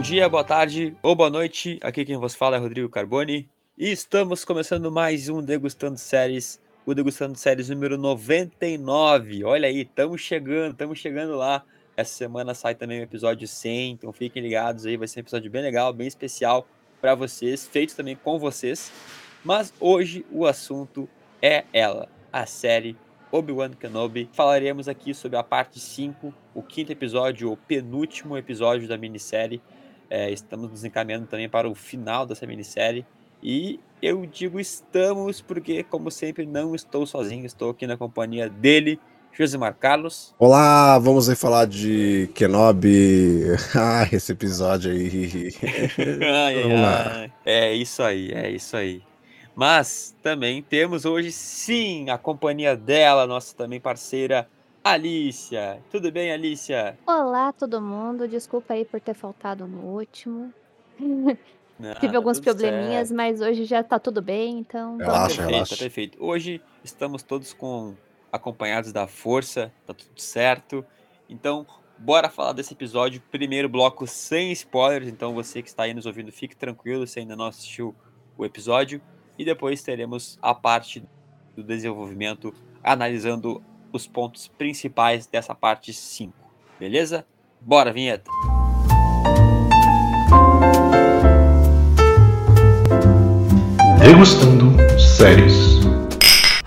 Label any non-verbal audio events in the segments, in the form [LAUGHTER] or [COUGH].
Bom dia, boa tarde ou boa noite. Aqui quem vos fala é Rodrigo Carboni e estamos começando mais um Degustando Séries, o Degustando Séries número 99. Olha aí, estamos chegando, estamos chegando lá. Essa semana sai também o episódio 100, então fiquem ligados aí, vai ser um episódio bem legal, bem especial para vocês, feito também com vocês. Mas hoje o assunto é ela, a série Obi-Wan Kenobi. Falaremos aqui sobre a parte 5, o quinto episódio, o penúltimo episódio da minissérie. É, estamos nos encaminhando também para o final dessa minissérie. E eu digo estamos porque, como sempre, não estou sozinho, estou aqui na companhia dele, Josimar Carlos. Olá, vamos aí falar de Kenobi. [LAUGHS] Ah, esse episódio aí. ai, ai. É isso aí, é isso aí. Mas também temos hoje, sim, a companhia dela, nossa também parceira, Alicia. Tudo bem, Alicia? Olá, todo mundo. Desculpa aí por ter faltado no último. Tive alguns probleminhas, certo. mas hoje já tá tudo bem, então. Relaxa, perfeito, relaxa. perfeito. Hoje estamos todos com acompanhados da força, tá tudo certo. Então, bora falar desse episódio. Primeiro bloco sem spoilers, então você que está aí nos ouvindo, fique tranquilo se ainda não assistiu o episódio e depois teremos a parte do desenvolvimento analisando os pontos principais dessa parte 5. Beleza? Bora, vinheta! Degustando séries.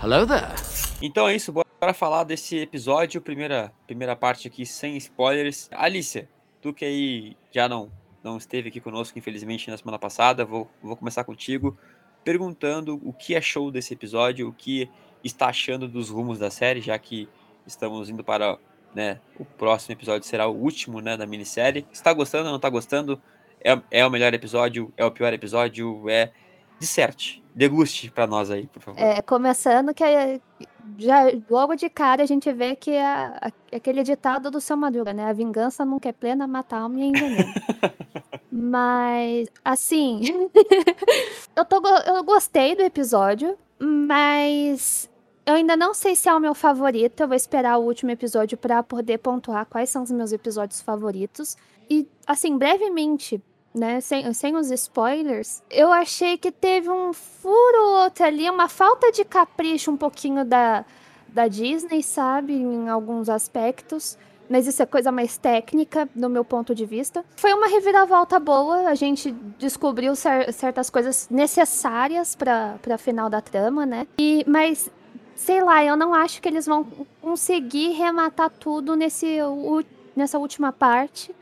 Hello there. Então é isso, bora falar desse episódio, primeira, primeira parte aqui sem spoilers. Alicia, tu que aí já não, não esteve aqui conosco, infelizmente, na semana passada, vou, vou começar contigo perguntando o que achou desse episódio, o que está achando dos rumos da série, já que estamos indo para né, o próximo episódio será o último né, da minissérie. Está gostando, não está gostando? É, é o melhor episódio? É o pior episódio? É disserte, deguste para nós aí, por favor. É, começando que é, já logo de cara a gente vê que é, a, aquele ditado do seu Madruga, né? A vingança nunca é plena, mata a alma e envenena. Mas, assim, [LAUGHS] eu, tô, eu gostei do episódio, mas eu ainda não sei se é o meu favorito. Eu vou esperar o último episódio para poder pontuar quais são os meus episódios favoritos. E, assim, brevemente, né, sem, sem os spoilers, eu achei que teve um furo outro ali, uma falta de capricho um pouquinho da, da Disney, sabe, em alguns aspectos mas isso é coisa mais técnica, no meu ponto de vista. Foi uma reviravolta boa, a gente descobriu cer certas coisas necessárias para a final da trama, né? E, mas, sei lá, eu não acho que eles vão conseguir rematar tudo nesse, nessa última parte.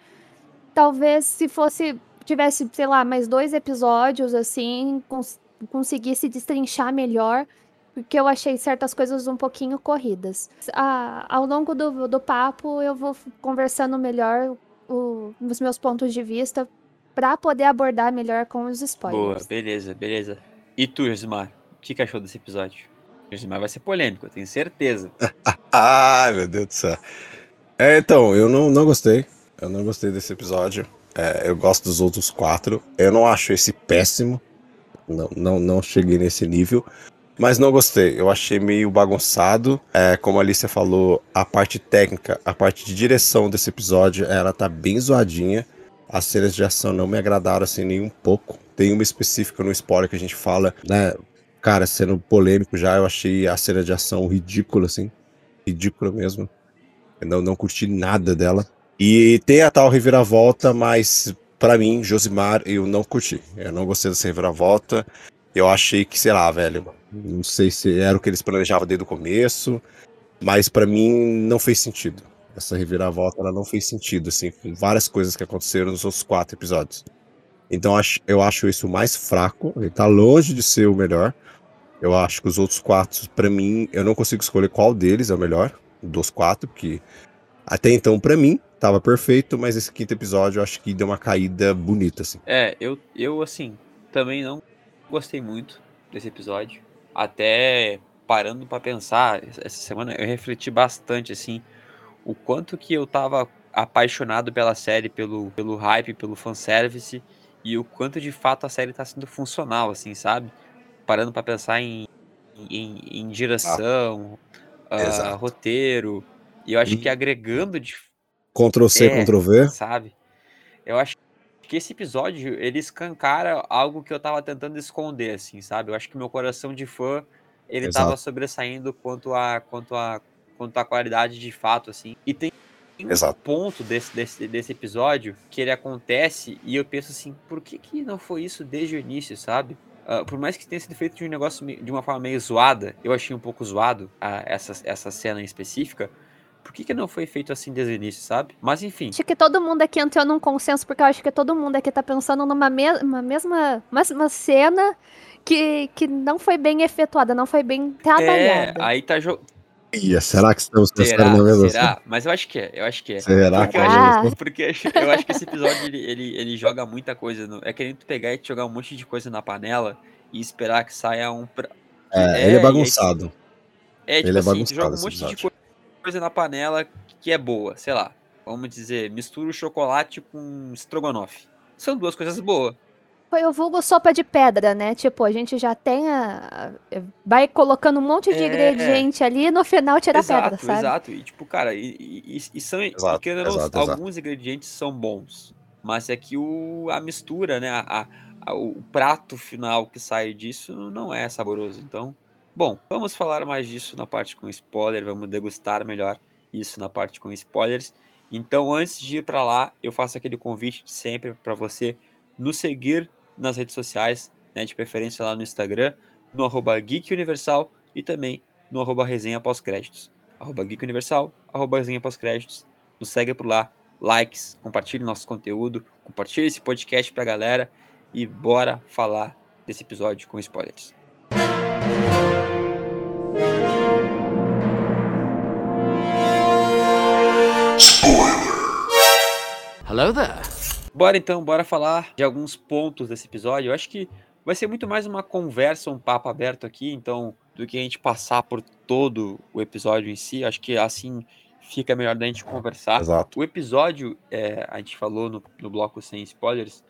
Talvez se fosse, tivesse, sei lá, mais dois episódios, assim, cons conseguisse destrinchar melhor porque eu achei certas coisas um pouquinho corridas. Ah, ao longo do, do papo, eu vou conversando melhor o, os meus pontos de vista para poder abordar melhor com os spoilers. Boa, beleza, beleza. E tu, Josimar, o que, que achou desse episódio? Josimar vai ser polêmico, eu tenho certeza. [LAUGHS] Ai, meu Deus do céu. É, então, eu não, não gostei. Eu não gostei desse episódio. É, eu gosto dos outros quatro. Eu não acho esse péssimo. Não, não, não cheguei nesse nível. Mas não gostei, eu achei meio bagunçado. É, como a Alicia falou, a parte técnica, a parte de direção desse episódio, ela tá bem zoadinha. As cenas de ação não me agradaram assim nem um pouco. Tem uma específica no spoiler que a gente fala, né? Cara, sendo polêmico já, eu achei a cena de ação ridícula, assim. Ridícula mesmo. Eu não, não curti nada dela. E tem a tal reviravolta, mas para mim, Josimar, eu não curti. Eu não gostei dessa reviravolta. Eu achei que, sei lá, velho, não sei se era o que eles planejavam desde o começo, mas para mim não fez sentido. Essa reviravolta ela não fez sentido, assim, com várias coisas que aconteceram nos outros quatro episódios. Então eu acho isso mais fraco, ele tá longe de ser o melhor. Eu acho que os outros quatro, para mim, eu não consigo escolher qual deles é o melhor dos quatro, porque até então, para mim, tava perfeito, mas esse quinto episódio eu acho que deu uma caída bonita, assim. É, eu, eu assim, também não gostei muito desse episódio até parando para pensar, essa semana eu refleti bastante assim, o quanto que eu tava apaixonado pela série, pelo, pelo hype, pelo fanservice, e o quanto de fato a série tá sendo funcional, assim, sabe? Parando para pensar em, em, em direção, ah, uh, roteiro, e eu acho e... que agregando de. Ctrl C, é, Ctrl V. Sabe? Eu acho que esse episódio, ele escancara algo que eu tava tentando esconder, assim, sabe? Eu acho que meu coração de fã, ele Exato. tava sobressaindo quanto a, quanto a, quanto a qualidade de fato, assim. E tem um Exato. ponto desse, desse, desse episódio que ele acontece e eu penso assim, por que que não foi isso desde o início, sabe? Ah, por mais que tenha sido feito de um negócio de uma forma meio zoada, eu achei um pouco zoado ah, essa, essa cena em específica. Por que, que não foi feito assim desde o início, sabe? Mas enfim. Acho que todo mundo aqui entrou num consenso, porque eu acho que todo mundo aqui tá pensando numa me uma mesma uma cena que, que não foi bem efetuada, não foi bem É, trabalhada. aí tá jo... Ia, será que estamos pensando na mesma Será? Mas eu acho que é, eu acho que é. Será Porque que eu Ah. acho, porque eu acho que esse episódio ele, ele, ele joga muita coisa. No, é querendo pegar e te jogar um monte de coisa na panela e esperar que saia um. pra- É, É, ele é aí- bagunçado. É, tipo Ele é assim, tu bagunçado joga um monte de episódio. coisa na panela que é boa, sei lá. Vamos dizer, mistura o chocolate com estrogonofe. São duas coisas boas. Foi o vulgo sopa de pedra, né? Tipo, a gente já tem a. a- Vai colocando um monte de É. ingrediente ali e no final tira a exato, pedra, sabe? exato. E tipo, cara, e, e- e- são. Exato, não, exato, exato. alguns ingredientes são bons. Mas é que o, a mistura, né? A, a- a- o prato final que sai disso não é saboroso. Então, bom, vamos falar mais disso na parte com spoiler. Vamos degustar melhor isso na parte com spoilers. Então, antes de ir para lá, eu faço aquele convite de sempre para você nos seguir nas redes sociais, né, de preferência lá no Instagram, no arroba Geek Universal e também no arroba resenha pós-créditos. Arroba Geek Universal, arroba resenha pós-créditos. Nos segue por lá, likes, compartilhe nosso conteúdo, compartilhe esse podcast pra galera e bora falar desse episódio com spoilers. Hello there. Bora então, bora falar de alguns pontos desse episódio. Eu acho que vai ser muito mais uma conversa, um papo aberto aqui, então, do que a gente passar por todo o episódio em si. Acho que assim fica melhor da gente conversar. Exato. O episódio, é, a gente falou no, no bloco sem spoilers,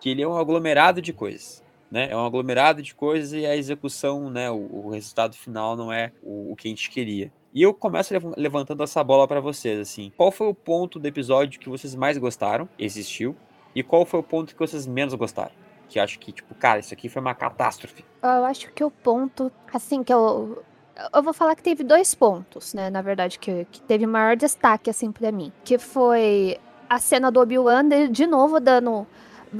que ele é um aglomerado de coisas. Né? É um aglomerado de coisas e a execução, né? O, o resultado final não é o, o que a gente queria. E eu começo lev- levantando essa bola pra vocês, assim. Qual foi o ponto do episódio que vocês mais gostaram? Existiu. E qual foi o ponto que vocês menos gostaram? Que acho que, tipo, cara, isso aqui foi uma catástrofe. Eu acho que o ponto, assim, que eu. Eu vou falar que teve dois pontos, né? Na verdade, que, que teve maior destaque, assim, pra mim. Que foi a cena do Obi-Wan, de- de novo, dando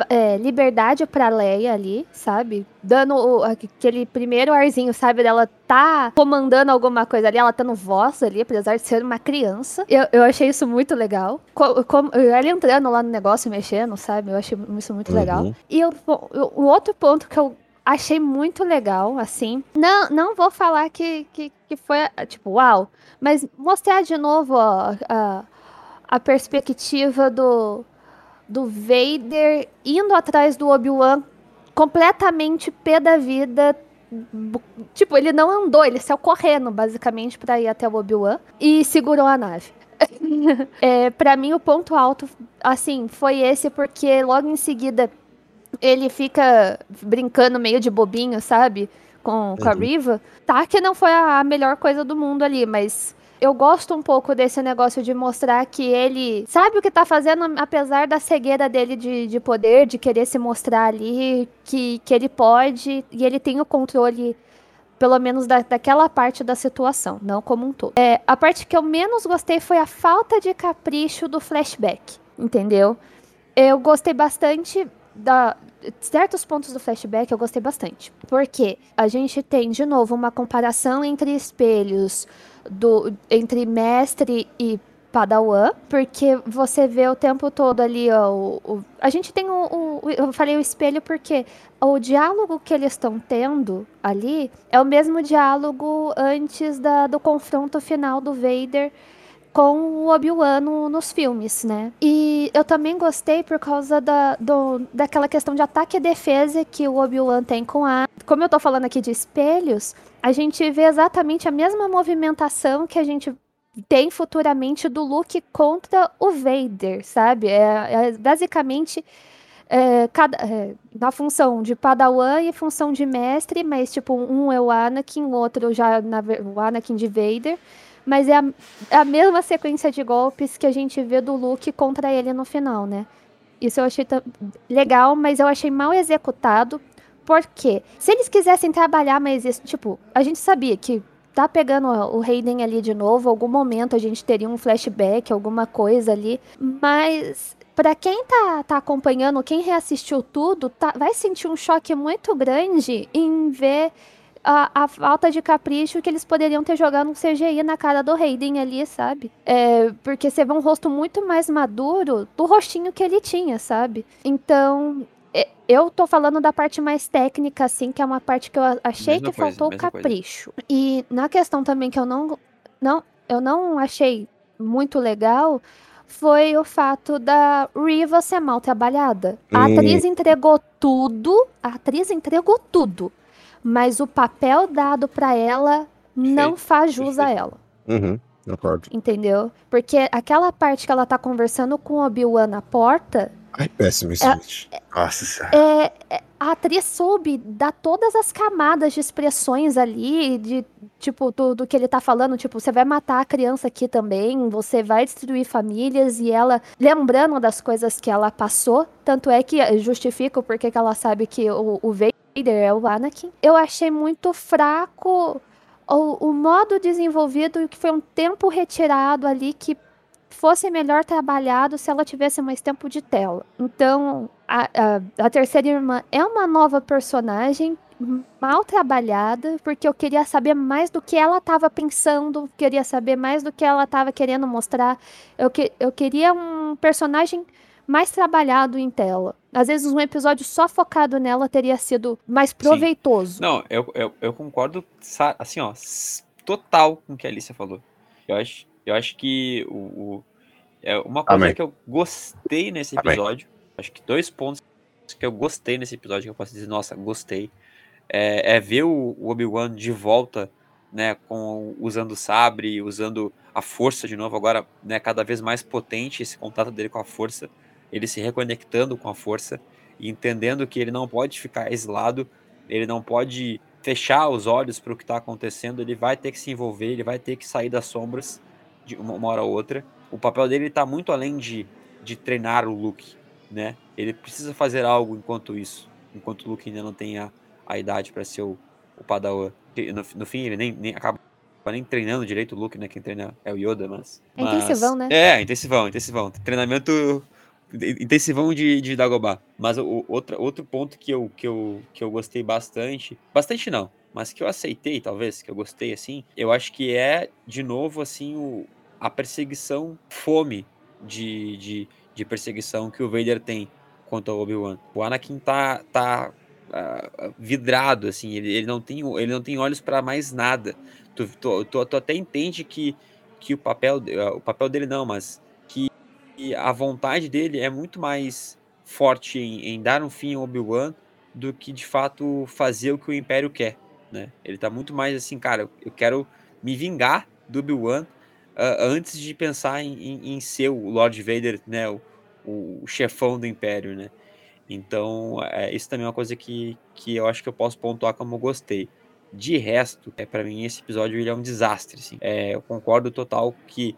é, liberdade pra Leia ali, sabe? Dando o- aquele primeiro arzinho, sabe? Dela tá comandando alguma coisa ali, ela tá no voz ali, apesar de ser uma criança. Eu, eu achei isso muito legal. Co- como- ela entrando lá no negócio, mexendo, sabe? Eu achei isso muito legal. Uhum. E o, o, o outro ponto que eu achei muito legal, assim. Não, não vou falar que, que, que foi, tipo, uau. Mas mostrar de novo ó, a, a perspectiva do, do Vader indo atrás do Obi-Wan completamente pé da vida. Tipo, ele não andou, ele saiu correndo, basicamente, pra ir até o Obi-Wan e segurou a nave. [LAUGHS] é, para mim, o ponto alto, assim, foi esse, porque logo em seguida ele fica brincando meio de bobinho, sabe? Com, com a Uhum. Riva. Tá que não foi a melhor coisa do mundo ali, mas eu gosto um pouco desse negócio de mostrar que ele sabe o que tá fazendo, apesar da cegueira dele de, de poder, de querer se mostrar ali, que, que ele pode e ele tem o controle. Pelo menos da, daquela parte da situação, não como um todo. É, a parte que eu menos gostei foi a falta de capricho do flashback, entendeu? Eu gostei bastante da certos pontos do flashback eu gostei bastante. Porque a gente tem de novo uma comparação entre espelhos do entre mestre e Padawan, porque você vê o tempo todo ali, ó, o, o- a gente tem o, o- eu falei o espelho porque o diálogo que eles estão tendo ali é o mesmo diálogo antes da, do confronto final do Vader com o Obi-Wan no- nos filmes, né? E eu também gostei por causa da, do, daquela questão de ataque e defesa que o Obi-Wan tem com a. Como eu tô falando aqui de espelhos, a gente vê exatamente a mesma movimentação que a gente tem futuramente do Luke contra o Vader, sabe? É, é basicamente é, cada, é, na função de Padawan e função de mestre, mas tipo, um é o Anakin, o outro já na, o Anakin de Vader. Mas é a, a mesma sequência de golpes que a gente vê do Luke contra ele no final, né? Isso eu achei legal, mas eu achei mal executado. Porque se eles quisessem trabalhar mais isso, tipo, a gente sabia que tá pegando o Hayden ali de novo, algum momento a gente teria um flashback, alguma coisa ali, mas para quem tá, tá acompanhando, quem reassistiu tudo, tá, vai sentir um choque muito grande em ver a, a, falta de capricho que eles poderiam ter jogado um CGI na cara do Hayden ali, sabe? É, porque você vê um rosto muito mais maduro do rostinho que ele tinha, sabe? Então, é, eu tô falando da parte mais técnica, assim, que é uma parte que eu achei mesma que coisa, faltou capricho. Coisa. E na questão também que eu não, não, eu não achei muito legal foi o fato da Riva ser mal trabalhada. A hum. atriz entregou tudo, a atriz entregou tudo mas o papel dado para ela não faz jus a ela. Uhum, concordo. Entendeu? Porque aquela parte que ela tá conversando com o Obi-Wan na porta. Ai, péssimo isso, é, Nossa senhora. É, é, a atriz soube dar todas as camadas de expressões ali, de tipo, do, do, que ele tá falando, tipo, você vai matar a criança aqui também, você vai destruir famílias, e ela lembrando das coisas que ela passou, tanto é que justifica porque que ela sabe que o, o Vader é o Anakin. Eu achei muito fraco o, o modo desenvolvido e que foi um tempo retirado ali que fosse melhor trabalhado se ela tivesse mais tempo de tela. Então, a, a, a terceira irmã é uma nova personagem mal trabalhada, porque eu queria saber mais do que ela estava pensando, queria saber mais do que ela estava querendo mostrar. Eu, que, eu queria um personagem mais trabalhado em tela. Às vezes um episódio só focado nela teria sido mais proveitoso. Sim. Não, eu, eu, eu, concordo, assim, ó, total com o que a Alicia falou. Eu acho, eu acho que o, o é uma coisa Amém. que eu gostei nesse episódio, Amém. acho que dois pontos que eu gostei nesse episódio, que eu posso dizer, nossa, gostei, é, é ver o, o Obi-Wan de volta, né, com, usando o sabre, usando a força de novo, agora, né, cada vez mais potente esse contato dele com a força ele se reconectando com a força e entendendo que ele não pode ficar isolado, ele não pode fechar os olhos para o que está acontecendo, ele vai ter que se envolver, ele vai ter que sair das sombras de uma hora ou outra. O papel dele está muito além de, de treinar o Luke, né? Ele precisa fazer algo enquanto isso, enquanto o Luke ainda não tem a, a idade para ser o, o Padawan. No, no fim, ele nem, nem acaba nem treinando direito o Luke, né? Quem treina é o Yoda, mas. É intensivão, né? É, intensivão, intensivão. Treinamento intensivão de, de Dagobah. Mas o, outro, outro ponto que eu, que, eu, que eu gostei bastante, bastante não, mas que eu aceitei, talvez, que eu gostei, assim, eu acho que é, de novo, assim, o, a perseguição, fome de, de, de perseguição que o Vader tem contra o Obi-Wan. O Anakin tá, tá uh, vidrado, assim, ele, ele, não tem, ele não tem olhos para mais nada. Tu, tu, tu, tu, até entende que, que o papel, o papel dele não, mas a vontade dele é muito mais forte em, em dar um fim ao Obi-Wan do que de fato fazer o que o Império quer, né? Ele tá muito mais assim, cara, eu quero me vingar do Obi-Wan uh, antes de pensar em, em, em, ser o Lord Vader, né? O, o, chefão do Império, né? Então, é, isso também é uma coisa que, que eu acho que eu posso pontuar como gostei. De resto, é para mim esse episódio ele é um desastre. Assim. É, eu concordo total que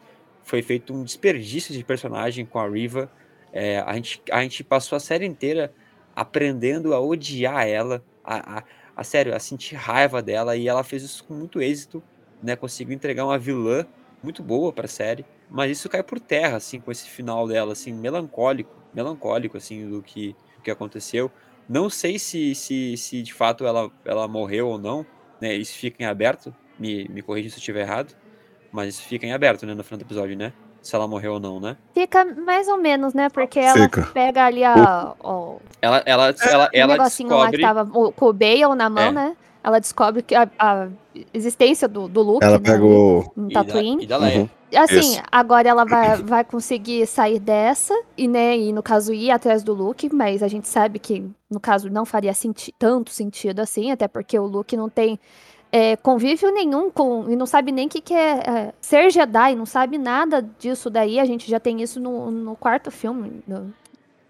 foi feito um desperdício de personagem com a Riva. É, a, gente, a gente passou a série inteira aprendendo a odiar ela, a, a, a, sério, a sentir raiva dela, e ela fez isso com muito êxito, né? Conseguiu entregar uma vilã muito boa para a série, mas isso cai por terra, assim, com esse final dela, assim, melancólico, melancólico, assim, do que, do que aconteceu. Não sei se, se, se de fato ela, ela morreu ou não, né? Isso fica em aberto, me, me corrija se eu estiver errado. Mas fica em aberto, né, no final do episódio, né? Se ela morreu ou não, né? Fica mais ou menos, né? Porque ela Fica. pega ali a. O, ela, ela, ela, ela negocinho descobre... lá que tava o, com o Bale na mão, é. né? Ela descobre que a, a existência do, do Luke. Ela né, pega o. Um Tatooine. E da, e da Leia. Uhum. Assim, Isso. agora ela vai, [CLEARS THROAT] vai conseguir sair dessa e, né, e no caso ir atrás do Luke, mas a gente sabe que no caso não faria senti tanto sentido assim, até porque o Luke não tem é, convívio nenhum com. E não sabe nem o que, que é, é, ser Jedi, não sabe nada disso daí. A gente já tem isso no, no quarto filme, no,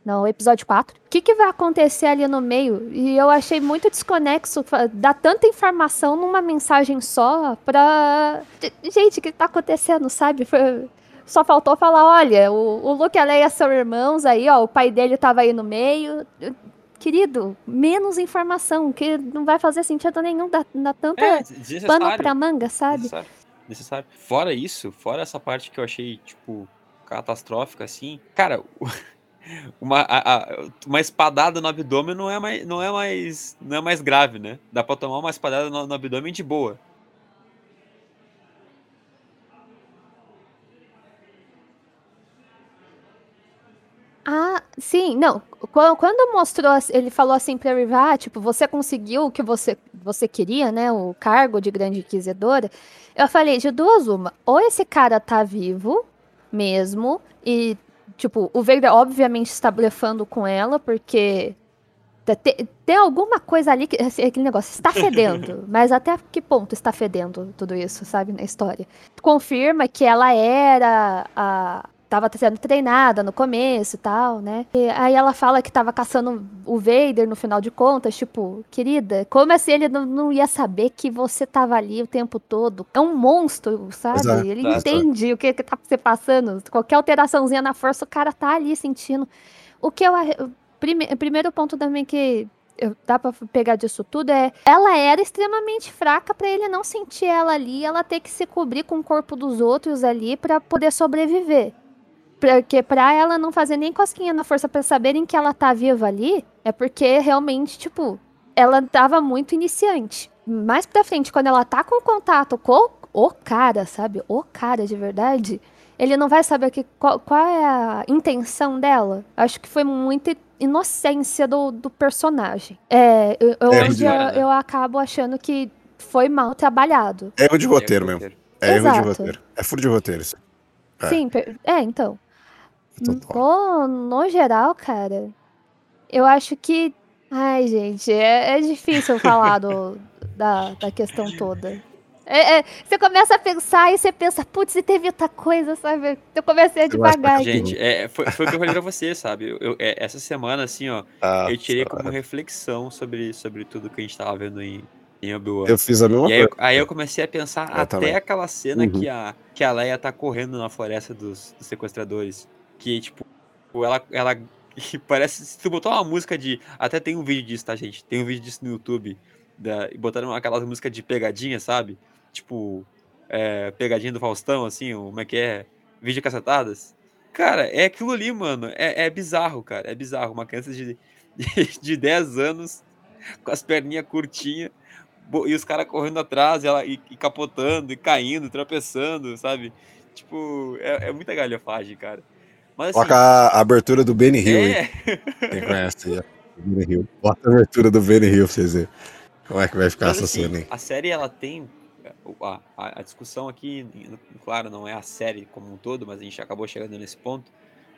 no episódio 4. O que, que vai acontecer ali no meio? E eu achei muito desconexo dar tanta informação numa mensagem só pra. Gente, o que tá acontecendo, sabe? Foi, só faltou falar, olha, o, o Luke e a Leia são irmãos aí, ó, o pai dele tava aí no meio. Querido, menos informação, que não vai fazer sentido nenhum dar, dar tanta É, pano pra manga, sabe? Necessário. Necessário. Fora isso, fora essa parte que eu achei, tipo, catastrófica, assim. Cara, [LAUGHS] uma, a- a- uma espadada no abdômen não é, mais, não, é mais, não é mais grave, né? Dá pra tomar uma espadada no, no abdômen de boa. Ah, sim, não. Quando, quando mostrou, ele falou assim pra Riva, ah, tipo, você conseguiu o que você, você queria, né? O cargo de grande inquisidora. Eu falei, de duas uma. Ou esse cara tá vivo mesmo, e, tipo, o Vader obviamente está blefando com ela, porque te- te- tem alguma coisa ali que assim, aquele negócio está fedendo, [LAUGHS] mas até que ponto está fedendo tudo isso, sabe, na história? Confirma que ela era a tava sendo treinada no começo e tal, né? E aí ela fala que tava caçando o Vader no final de contas, tipo, querida, como assim ele não, não ia saber que você tava ali o tempo todo? É um monstro, sabe? Exato, ele exato. entende o que que tá se passando. Qualquer alteraçãozinha na força, o cara tá ali sentindo. O que eu prime- primeiro ponto também que eu- dá pra pegar disso tudo é ela era extremamente fraca pra ele não sentir ela ali, ela ter que se cobrir com o corpo dos outros ali pra poder sobreviver. Porque pra ela não fazer nem cosquinha na força pra saberem que ela tá viva ali, é porque realmente, tipo, ela tava muito iniciante. Mais pra frente, quando ela tá com contato com o cara, sabe? O cara de verdade, ele não vai saber que, qual, qual é a intenção dela. Acho que foi muita inocência do, do personagem. É, eu, eu- É, onde eu, Rudiana. eu acabo achando que foi mal trabalhado. É erro de roteiro mesmo. É erro de roteiro. É furo de roteiro isso. É. Sim, per- é, então. Total. No, no geral, cara, eu acho que. Ai, gente, é, é difícil falar do, da, da questão toda. É- é, você começa a pensar e você pensa, putz, e teve outra coisa, sabe? Eu comecei a devagar. Gente, é, foi, foi o que eu falei pra você, sabe? Eu, eu- é, essa semana, assim, ó, Ah, eu tirei cara. como reflexão sobre, sobre tudo que a gente tava vendo em, em Obi-Wan. Eu fiz a mesma E aí, eu, coisa. aí eu comecei a pensar Eu até também. aquela cena Uhum. que, a, que a Leia tá correndo na floresta dos, dos sequestradores. Que, tipo, ela, ela [LAUGHS] parece. Se tu botar uma música de. Até tem um vídeo disso, tá, gente? Tem um vídeo disso no YouTube. Da, botaram aquelas músicas de pegadinha, sabe? Tipo, é, pegadinha do Faustão, assim, como é que é? Vídeo cacetadas. Cara, é aquilo ali, mano. É, é bizarro, cara. É bizarro. Uma criança de, [LAUGHS] de, de 10 anos, com as perninhas curtinhas, e os caras correndo atrás, e ela e, e capotando, e caindo, tropeçando, sabe? Tipo, é, é muita galhofagem, cara. Mas assim, a abertura do Benny Hill é, Quem conhece. Benny Hill. Bota a abertura do Benny Hill pra vocês verem. Como é que vai ficar mas essa assim, cena aí? a série ela tem a, a, a discussão aqui, claro, não é a série como um todo, mas a gente acabou chegando nesse ponto.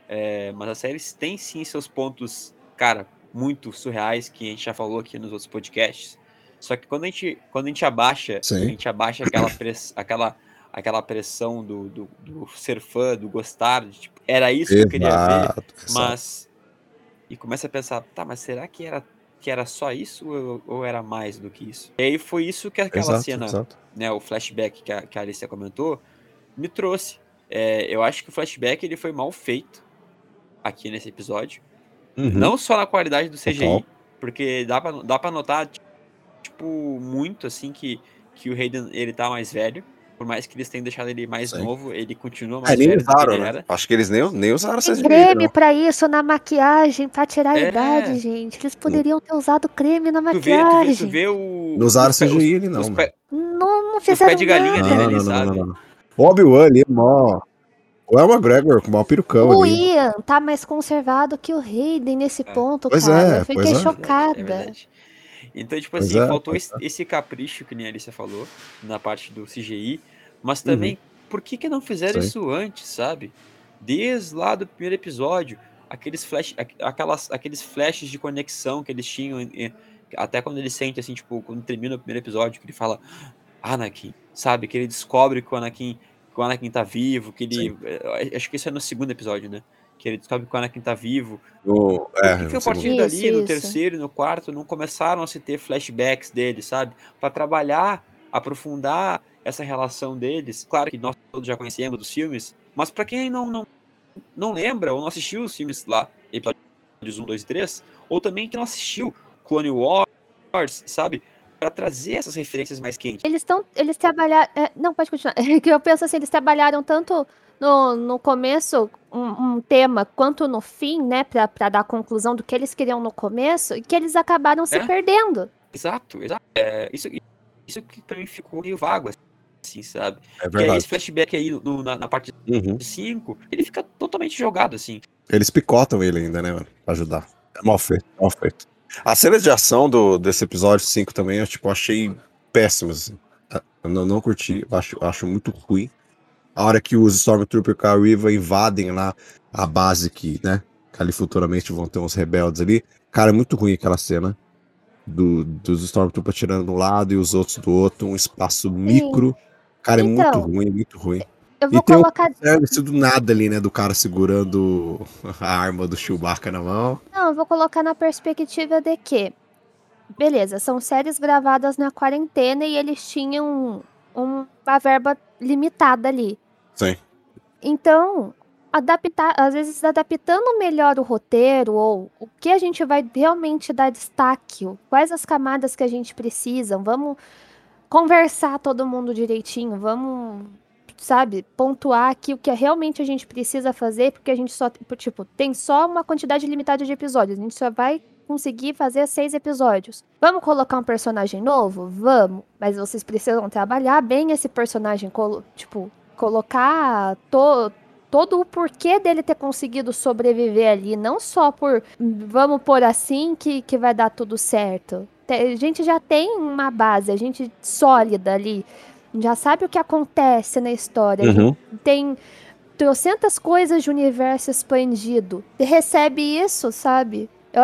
É, mas a série tem sim seus pontos, cara, muito surreais que a gente já falou aqui nos outros podcasts. Só que quando a gente, quando a gente abaixa, Sim. a gente abaixa aquela, press, aquela, aquela pressão do, do, do ser fã, do gostar, de, tipo, era isso que eu queria ver. Exato, exato. Mas. E começa a pensar, tá, mas será que era, que era só isso ou, ou era mais do que isso? E aí foi isso que aquela Exato, cena, exato. né, o flashback que a, que a Alicia comentou, me trouxe. É, eu acho que o flashback ele foi mal feito aqui nesse episódio. Uhum. Não só na qualidade do CGI, Total. porque dá pra, dá pra notar, tipo, muito assim que, que o Hayden ele tá mais velho. Por mais que eles tenham deixado ele mais Sim. novo, ele continua mais É, nem velho usaram, ele né? era. Acho que eles nem, nem usaram CGI. creme pra isso na maquiagem, pra tirar a É. idade, gente. Eles poderiam ter usado creme na Tu vê, tu vê, maquiagem. tu vê o. Não usaram os CGI os- ali, não, os pé- Não, não pé fizeram de galinha nada. dele Não, ali, não, não, não, não. O Obi-Wan ali é mó. O El McGregor com mó perucão O ali. Ian tá mais conservado que o Hayden nesse É. ponto, Pois cara. é, Eu fiquei pois é. É chocada. verdade. Então, tipo assim, é, faltou pois esse, capricho que nem a Alicia falou, na parte do CGI, mas também, por que que não fizeram Uhum. Sim. isso antes, sabe? Desde lá do primeiro episódio, aqueles, flash, aqu- aquelas, aqueles flashes de conexão que eles tinham, até quando ele sente, assim, tipo, quando termina o primeiro episódio, que ele fala, Anakin, sabe? Que ele descobre que o Anakin, que o Anakin tá vivo, que ele... eh, Acho que isso é no segundo episódio, né? Que ele descobre que o Anakin tá vivo, é, por que, que a partir dali, Isso, no isso. terceiro e no quarto, não começaram a se ter flashbacks deles, sabe? Pra trabalhar, aprofundar essa relação deles. Claro que nós todos já conhecemos dos filmes, Mas para quem não, não, não lembra ou não assistiu os filmes lá, episódios 1, 2 e 3, ou também que não assistiu Clone Wars, sabe? Para trazer essas referências mais quentes. Eles estão. Eles trabalharam. É, não, pode continuar. [LAUGHS] É que eu penso assim, eles trabalharam tanto no, no começo um, um tema quanto no fim, né? Para dar a conclusão do que eles queriam no começo, e que eles acabaram se É. perdendo. Exato, exato. É, isso, isso que pra mim ficou meio vago, assim, sabe? É Porque verdade. esse flashback aí no- na, na parte Uhum. 5, ele fica totalmente jogado, assim. Eles picotam ele ainda, né, mano? Pra ajudar. É mal feito, mal feito. As cenas de ação do, desse episódio 5 também, eu tipo, achei péssimas. Assim. Eu não, não curti, acho, acho muito ruim. A hora que os Stormtrooper com a Riva invadem lá a base que, né, que ali futuramente vão ter uns rebeldes ali. Cara, é muito ruim aquela cena. Do, dos Stormtroopers tirando de um lado e os outros do outro, um espaço micro. Cara, é muito Então, ruim, muito ruim. Eu E vou tem um- colocar. Service do nada ali, né? Do cara segurando a arma do Chewbacca na mão. Não, eu vou colocar na perspectiva de que. Beleza, são séries gravadas na quarentena e eles tinham um- uma verba limitada ali. Sim. Então, adaptar, às vezes adaptando melhor o roteiro ou o que a gente vai realmente dar destaque, quais as camadas que a gente precisa, vamos conversar todo mundo direitinho, vamos, sabe, pontuar aqui o que realmente a gente precisa fazer, porque a gente só, tipo, tem só uma quantidade limitada de episódios, a gente só vai conseguir fazer seis episódios. Vamos colocar um personagem novo? Vamos, mas vocês precisam trabalhar bem esse personagem, tipo, colocar to- todo o porquê dele ter conseguido sobreviver ali, não só por "Hum, vamos por assim que, que vai dar tudo certo. A gente já tem uma base, a gente sólida ali, já sabe o que acontece na história, gente tem trocentas coisas de universo expandido. Recebe isso, sabe? Eu,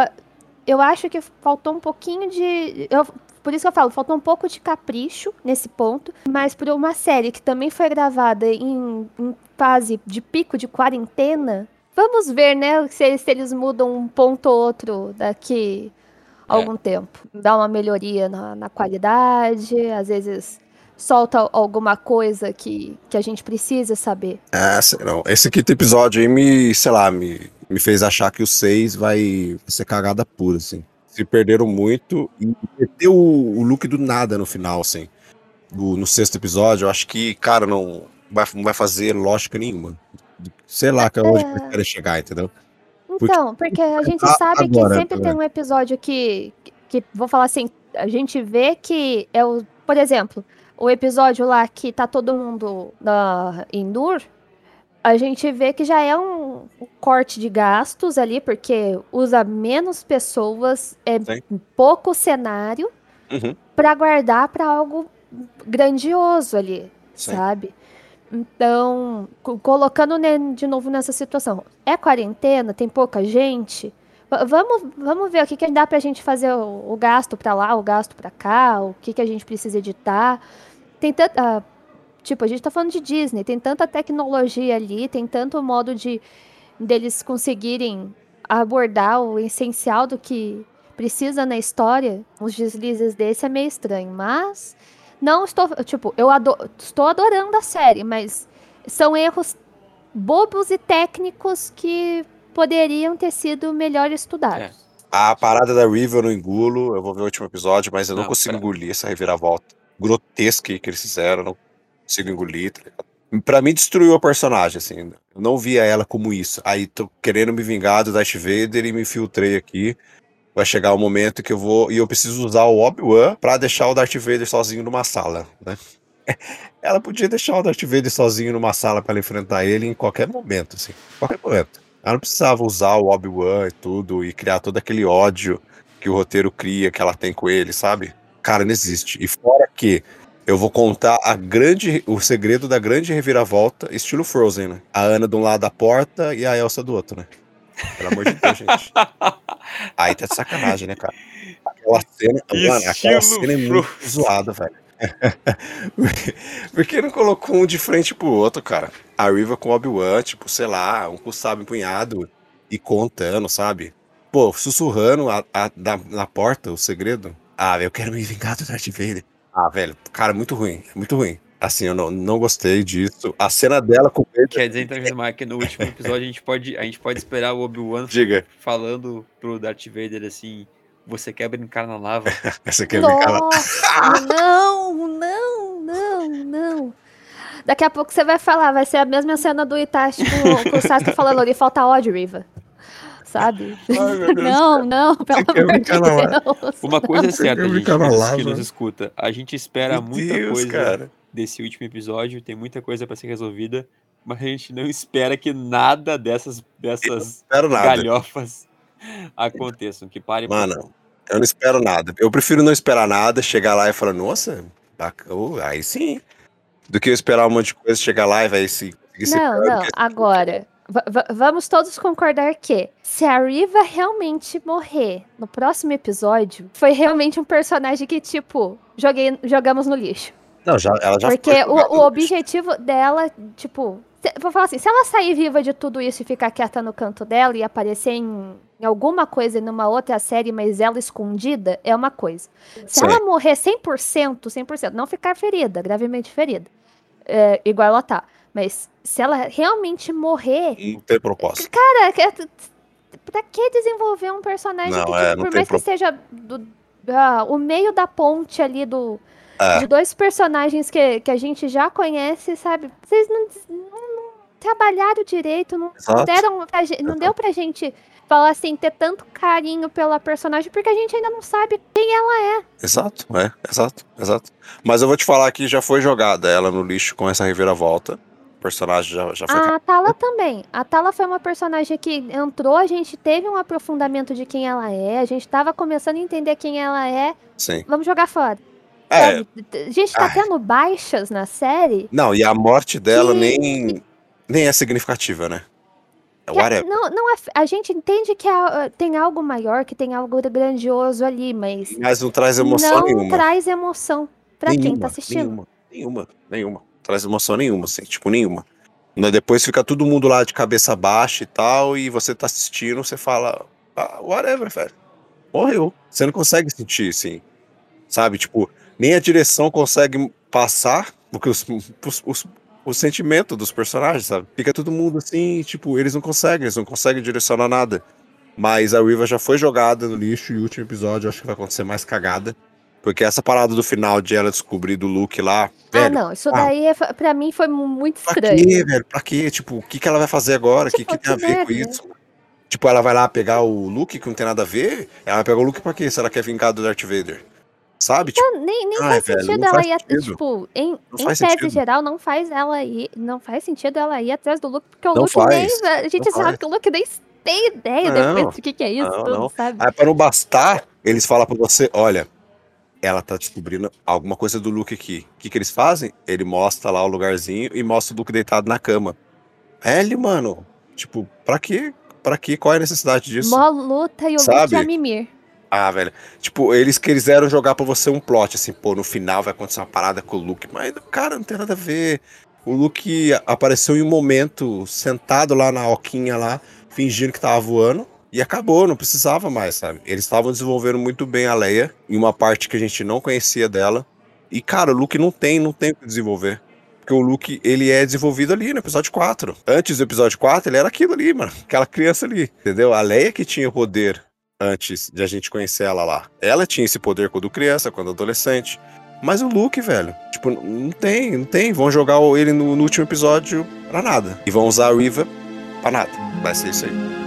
eu acho que faltou um pouquinho de. eu- por isso que eu falo, faltou um pouco de capricho nesse ponto. Mas por uma série que também foi gravada em, em fase de pico de quarentena, vamos ver, né? Se, se eles mudam um ponto ou outro daqui a É. algum tempo. Dá uma melhoria na, na qualidade, às vezes solta alguma coisa que, que a gente precisa saber. É, não. Esse quinto episódio aí me, sei lá, me, me fez achar que o 6 vai ser cagada pura, assim. Se perderam muito e meteu o, o look do nada no final, assim. Do- no sexto episódio, eu acho que, cara, não vai, não vai fazer lógica nenhuma. Sei lá que é onde que eles querem chegar, entendeu? Então, porque a gente sabe que agora, sempre tá tem um episódio que, que, que- vou falar assim, a gente vê que é o, por exemplo, o episódio lá que tá todo mundo na, em Nur, a gente vê que já é um, um corte de gastos ali, porque usa menos pessoas, é Sim. pouco cenário Uhum. para guardar para algo grandioso ali, Sim. sabe? Então, co- colocando de novo nessa situação, é quarentena, tem pouca gente. Va- Vamos, vamos ver o que, que dá pra gente fazer o, o gasto pra lá, o gasto pra cá, o que, que a gente precisa editar. Tem tanta. ah, tipo, a gente tá falando de Disney, tem tanta tecnologia ali, tem tanto modo de deles conseguirem abordar o essencial do que precisa na história. Os deslizes desse é meio estranho, mas não estou, tipo, eu estou adorando a série, mas são erros bobos e técnicos que poderiam ter sido melhor estudados. A parada da River eu não engulo, eu vou ver o último episódio, mas eu não, Não, consigo pra- engolir essa reviravolta grotesca que eles fizeram, eu não consigo engolir, tá? Pra mim destruiu a personagem, assim, eu não via ela como isso. Aí tô querendo me vingar do Darth Vader e me infiltrei aqui. Vai chegar o momento que eu vou, e eu preciso usar o Obi-Wan pra deixar o Darth Vader sozinho numa sala, né? [LAUGHS] Ela podia deixar o Darth Vader sozinho numa sala pra ela enfrentar ele em qualquer momento, assim, qualquer momento. Ela não precisava usar o Obi-Wan e tudo e criar todo aquele ódio que o roteiro cria, que ela tem com ele, sabe? Cara, não existe. E fora que eu vou contar a grande, o segredo da grande reviravolta, estilo Frozen, né? A Ana de um lado da porta e a Elsa do outro, né? Pelo amor de Deus, gente. [LAUGHS] Aí tá de sacanagem, né, cara? Aquela cena, mano, aquela cena é muito zoada, velho. [LAUGHS] Por que não colocou um de frente pro outro, cara? A Riva com o Obi-Wan, tipo, sei lá, um com o sábio empunhado e contando, sabe? Pô, sussurrando a, a- da- na porta o segredo. Ah, eu quero me vingar do Darth Vader. Ah, velho, cara, muito ruim, muito ruim. Assim, eu não, não gostei disso. A cena dela com o Vader. Quer dizer, então, Gismar, que no último episódio a gente pode, a gente pode esperar o Obi-Wan falando pro Darth Vader assim: Você quer brincar na lava? [LAUGHS] Você quer brincar lá? Nossa, não, não, não, não. Daqui a pouco você vai falar, vai ser a mesma cena do Itachi com, com o Sasuke falando ali, falta ódio, Riva. Sabe? Ai, não, não, pelo quer amor de na lava? Deus. Uma coisa é Você certa, gente, na que lava? nos escuta. A gente espera Meu muita Deus, coisa cara. desse último episódio, tem muita coisa pra ser resolvida, mas a gente não espera que nada dessas, dessas galhofas aconteçam. Que pare Mano, eu não espero nada. Eu prefiro não esperar nada, chegar lá e falar, nossa, bac- oh, aí sim. Do que eu esperar um monte de coisa, chegar lá e vai se Não, não, que- agora. va- va- vamos todos concordar que se a Riva realmente morrer no próximo episódio, foi realmente um personagem que, tipo, joguei, jogamos no lixo. Não, já, ela já Porque o, o objetivo dela, tipo. Vou falar assim, se ela sair viva de tudo isso e ficar quieta no canto dela e aparecer em, em alguma coisa numa outra série, mas ela escondida, é uma coisa. Se Sim. ela morrer 100%, 100%, não ficar ferida, gravemente ferida, é, igual ela tá. Mas se ela realmente morrer, Não tem propósito. cara, que- pra que desenvolver um personagem Não, que, é, tipo, por mais que seja do- ah, o meio da ponte ali do, É. de dois personagens que, que a gente já conhece, sabe? Vocês não, não- não trabalharam direito, não, não Exato. deram pra gente, não deu pra gente falar assim, ter tanto carinho pela personagem, porque a gente ainda não sabe quem ela é. Exato, é, exato, exato. Mas eu vou te falar que já foi jogada ela no lixo com essa reviravolta. O personagem já, já foi. A Tala também. A Tala foi uma personagem que entrou, a gente teve um aprofundamento de quem ela é, a gente tava começando a entender quem ela é. Sim. Vamos jogar fora. É, gente tá Ai. tendo baixas na série. não, e a morte dela Que- nem, nem é significativa, né? É não, não é, a gente entende que a- tem algo maior, que tem algo grandioso ali, mas Mas não traz emoção não nenhuma. traz emoção pra quem nenhuma, tá assistindo. Nenhuma, nenhuma, nenhuma. Traz emoção nenhuma, assim, tipo, nenhuma. Né, Depois fica todo mundo lá de cabeça baixa e tal, e você tá assistindo, você fala, ah, whatever, velho. Morreu. Você não consegue sentir, assim. Sabe? Tipo, nem a direção consegue passar porque os, os, os- o sentimento dos personagens, sabe? Fica todo mundo assim, tipo, eles não conseguem, eles não conseguem direcionar nada. Mas a Riva já foi jogada no lixo e o último episódio eu acho que vai acontecer mais cagada. Porque essa parada do final de ela descobrir do Luke lá, Ah, velho, não, isso ah. daí é, pra mim foi muito pra estranho. quê, velho? Pra quê? Tipo, o que, que ela vai fazer agora? O que, Tipo, que tem a que ver com isso? Tipo, ela vai lá pegar o Luke, que não tem nada a ver? Ela vai pegar o Luke pra quê? Se ela quer vingar do Darth Vader? Sabe? Tipo, Não, nem nem faz velho, sentido ela faz ir, sentido. tipo, em, em tese sentido. geral, não faz ela ir, não faz sentido ela ir atrás do Luke, porque o Não Luke faz, nem, a gente sabe faz. que o Luke nem tem ideia Não, depois do que que é isso, não, tudo, não. sabe? aí pra não bastar, eles falam pra você, olha, ela tá descobrindo alguma coisa do Luke aqui. O que, que eles fazem? Ele mostra lá o lugarzinho e mostra o Luke deitado na cama. Velho, mano. Tipo, pra quê? Pra quê? Qual é a necessidade disso? Mó luta e o Luke Sabe? a mimir. Ah, velho. Tipo, eles quiseram jogar pra você um plot, assim, pô, no final vai acontecer uma parada com o Luke, mas, cara, não tem nada a ver. O Luke apareceu em um momento, sentado lá na oquinha lá, fingindo que tava voando, e acabou, não precisava mais, sabe? Eles estavam desenvolvendo muito bem a Leia, em uma parte que a gente não conhecia dela. E, cara, o Luke não tem, não tem o que desenvolver. Porque o Luke, ele é desenvolvido ali no episódio 4. Antes do episódio 4, ele era aquilo ali, mano. Aquela criança ali, entendeu? A Leia que tinha o poder antes de a gente conhecer ela lá. Ela tinha esse poder quando criança, quando adolescente. Mas o Luke, velho, tipo, não tem, não tem. Vão jogar ele no, no último episódio pra nada. E vão usar a Riva pra nada. Vai ser isso aí.